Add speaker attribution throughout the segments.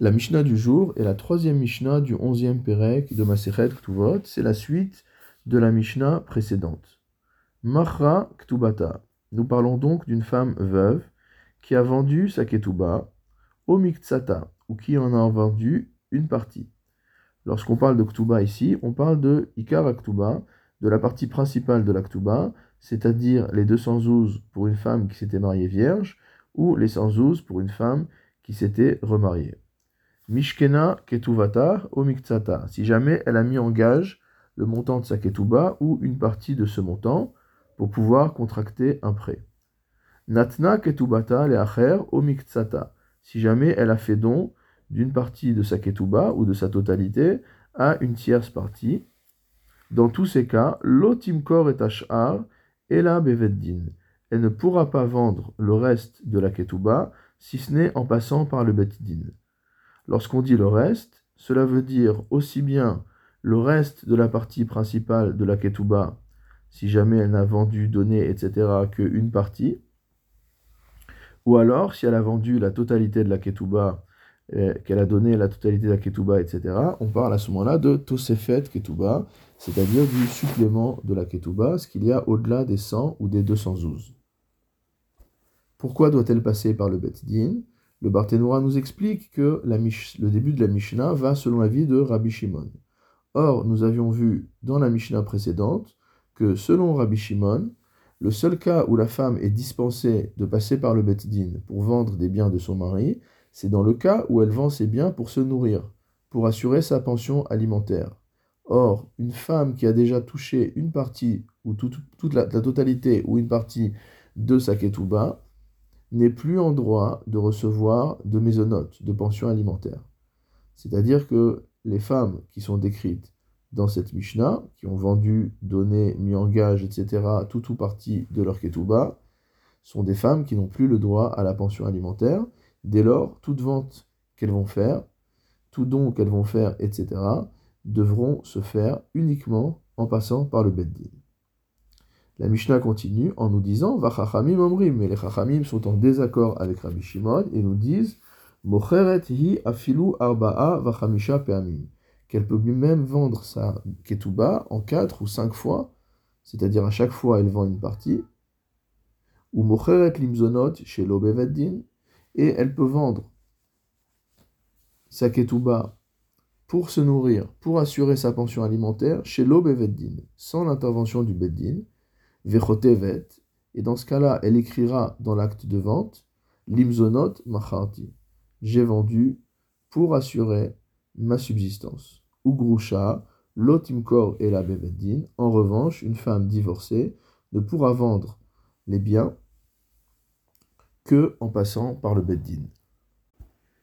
Speaker 1: La Mishnah du jour est la troisième Mishnah du onzième Perek de Masechet Ktuvot. C'est la suite de la Mishnah précédente. Machra Ktubata. Nous parlons donc d'une femme veuve qui a vendu sa Ketuba au Miktsata, ou qui en a vendu une partie. Lorsqu'on parle de Ktuba ici, on parle de Ikar Ktuba, de la partie principale de la Ktuba, c'est-à-dire les 212 pour une femme qui s'était mariée vierge, ou les 112 pour une femme qui s'était remariée. Mishkena ketuvata o miktsata. Si jamais elle a mis en gage le montant de sa ketuba ou une partie de ce montant pour pouvoir contracter un prêt. Natna ketubata leacher o miktsata. Si jamais elle a fait don d'une partie de sa ketuba ou de sa totalité à une tierce partie. Dans tous ces cas, l'otimkor et ashar et la beveddin. Elle ne pourra pas vendre le reste de la ketuba si ce n'est en passant par le beddin. Lorsqu'on dit le reste, cela veut dire aussi bien le reste de la partie principale de la ketouba, si jamais elle n'a vendu, donné, etc., qu'une partie, ou alors si elle a vendu la totalité de la ketouba, euh, qu'elle a donné la totalité de la ketouba, etc., on parle à ce moment-là de tosefet ketouba, c'est-à-dire du supplément de la ketouba, ce qu'il y a au-delà des 100 ou des 212. Pourquoi doit-elle passer par le Bet Din? Le Barthénois nous explique que le début de la Mishnah va selon l'avis de Rabbi Shimon. Or, nous avions vu dans la Mishnah précédente que selon Rabbi Shimon, le seul cas où la femme est dispensée de passer par le Bet Din pour vendre des biens de son mari, c'est dans le cas où elle vend ses biens pour se nourrir, pour assurer sa pension alimentaire. Or, une femme qui a déjà touché une partie, ou toute, la, totalité, ou une partie de sa ketouba, n'est plus en droit de recevoir de mésonotes, de pensions alimentaires. C'est-à-dire que les femmes qui sont décrites dans cette Mishnah, qui ont vendu, donné, mis en gage, etc., tout ou partie de leur ketouba, sont des femmes qui n'ont plus le droit à la pension alimentaire. Dès lors, toute vente qu'elles vont faire, tout don qu'elles vont faire, etc., devront se faire uniquement en passant par le Beddin. La Mishnah continue en nous disant Vachachamim omrim, mais les Chachamim sont en désaccord avec Rabbi Shimon et nous disent Mocheret hi afilu arba'a vachamisha pe'amim. Qu'elle peut même vendre sa ketouba en quatre ou cinq fois, c'est-à-dire à chaque fois elle vend une partie, ou mocheret limzonot chez l'obeveddin, et elle peut vendre sa ketouba pour se nourrir, pour assurer sa pension alimentaire chez l'obeveddin, sans l'intervention du beddin, Vechotevet, et dans ce cas-là, elle écrira dans l'acte de vente, Limzonot macharti, j'ai vendu pour assurer ma subsistance. Ugrusha, lotimkor et la beveddin, en revanche, une femme divorcée ne pourra vendre les biens que en passant par le beddin.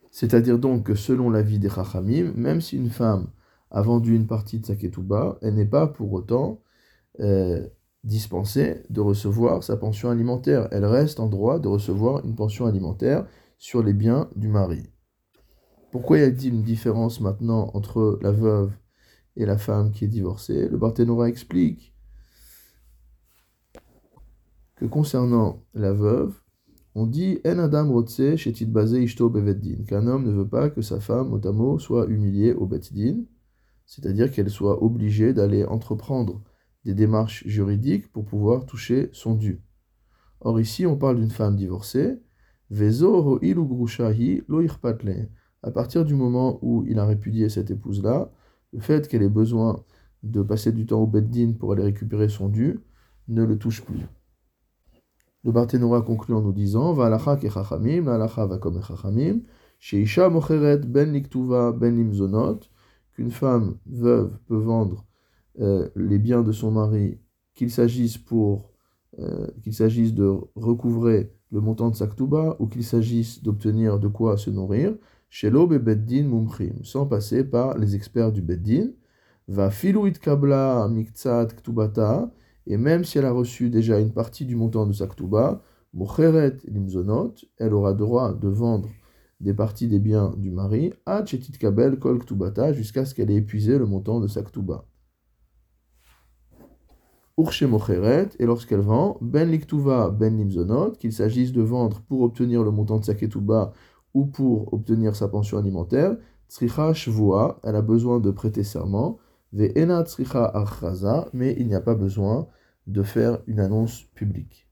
Speaker 1: C'est-à-dire donc que selon l'avis des Chachamim, même si une femme a vendu une partie de sa ketouba, elle n'est pas pour autant euh, dispensée de recevoir sa pension alimentaire. Elle reste en droit de recevoir une pension alimentaire sur les biens du mari. Pourquoi y a-t-il une différence maintenant entre la veuve et la femme qui est divorcée? Le Barthénora explique que concernant la veuve, on dit En adam rotse ishto beveddin, qu'un homme ne veut pas que sa femme, mot soit humiliée au beddin, c'est-à-dire qu'elle soit obligée d'aller entreprendre des démarches juridiques pour pouvoir toucher son dû. Or ici, on parle d'une femme divorcée. Vezo À partir du moment où il a répudié cette épouse-là, le fait qu'elle ait besoin de passer du temps au beddin pour aller récupérer son dû ne le touche plus. Le Barthénora conclut en nous disant ke chachamim, va comme sheisha mocheret ben liktuva ben limzonot, qu'une femme veuve peut vendre euh, les biens de son mari, qu'il s'agisse pour euh, qu'il s'agisse de recouvrer le montant de sa ktuba ou qu'il s'agisse d'obtenir de quoi se nourrir, chez l'aube beddin mumchim, sans passer par les experts du beddin, va filuit kabla miktsat ktubata, et même si elle a reçu déjà une partie du montant de sa ktuba, mucheret limzonot, elle aura droit de vendre des parties des biens du mari, à kabel kol ktubata, jusqu'à ce qu'elle ait épuisé le montant de sa ktuba et lorsqu'elle vend, ben liktuva ben limzonot, qu'il s'agisse de vendre pour obtenir le montant de sa ketouba ou pour obtenir sa pension alimentaire, tzricha shvua, elle a besoin de prêter serment, ve'ena tzricha achraza, mais il n'y a pas besoin de faire une annonce publique.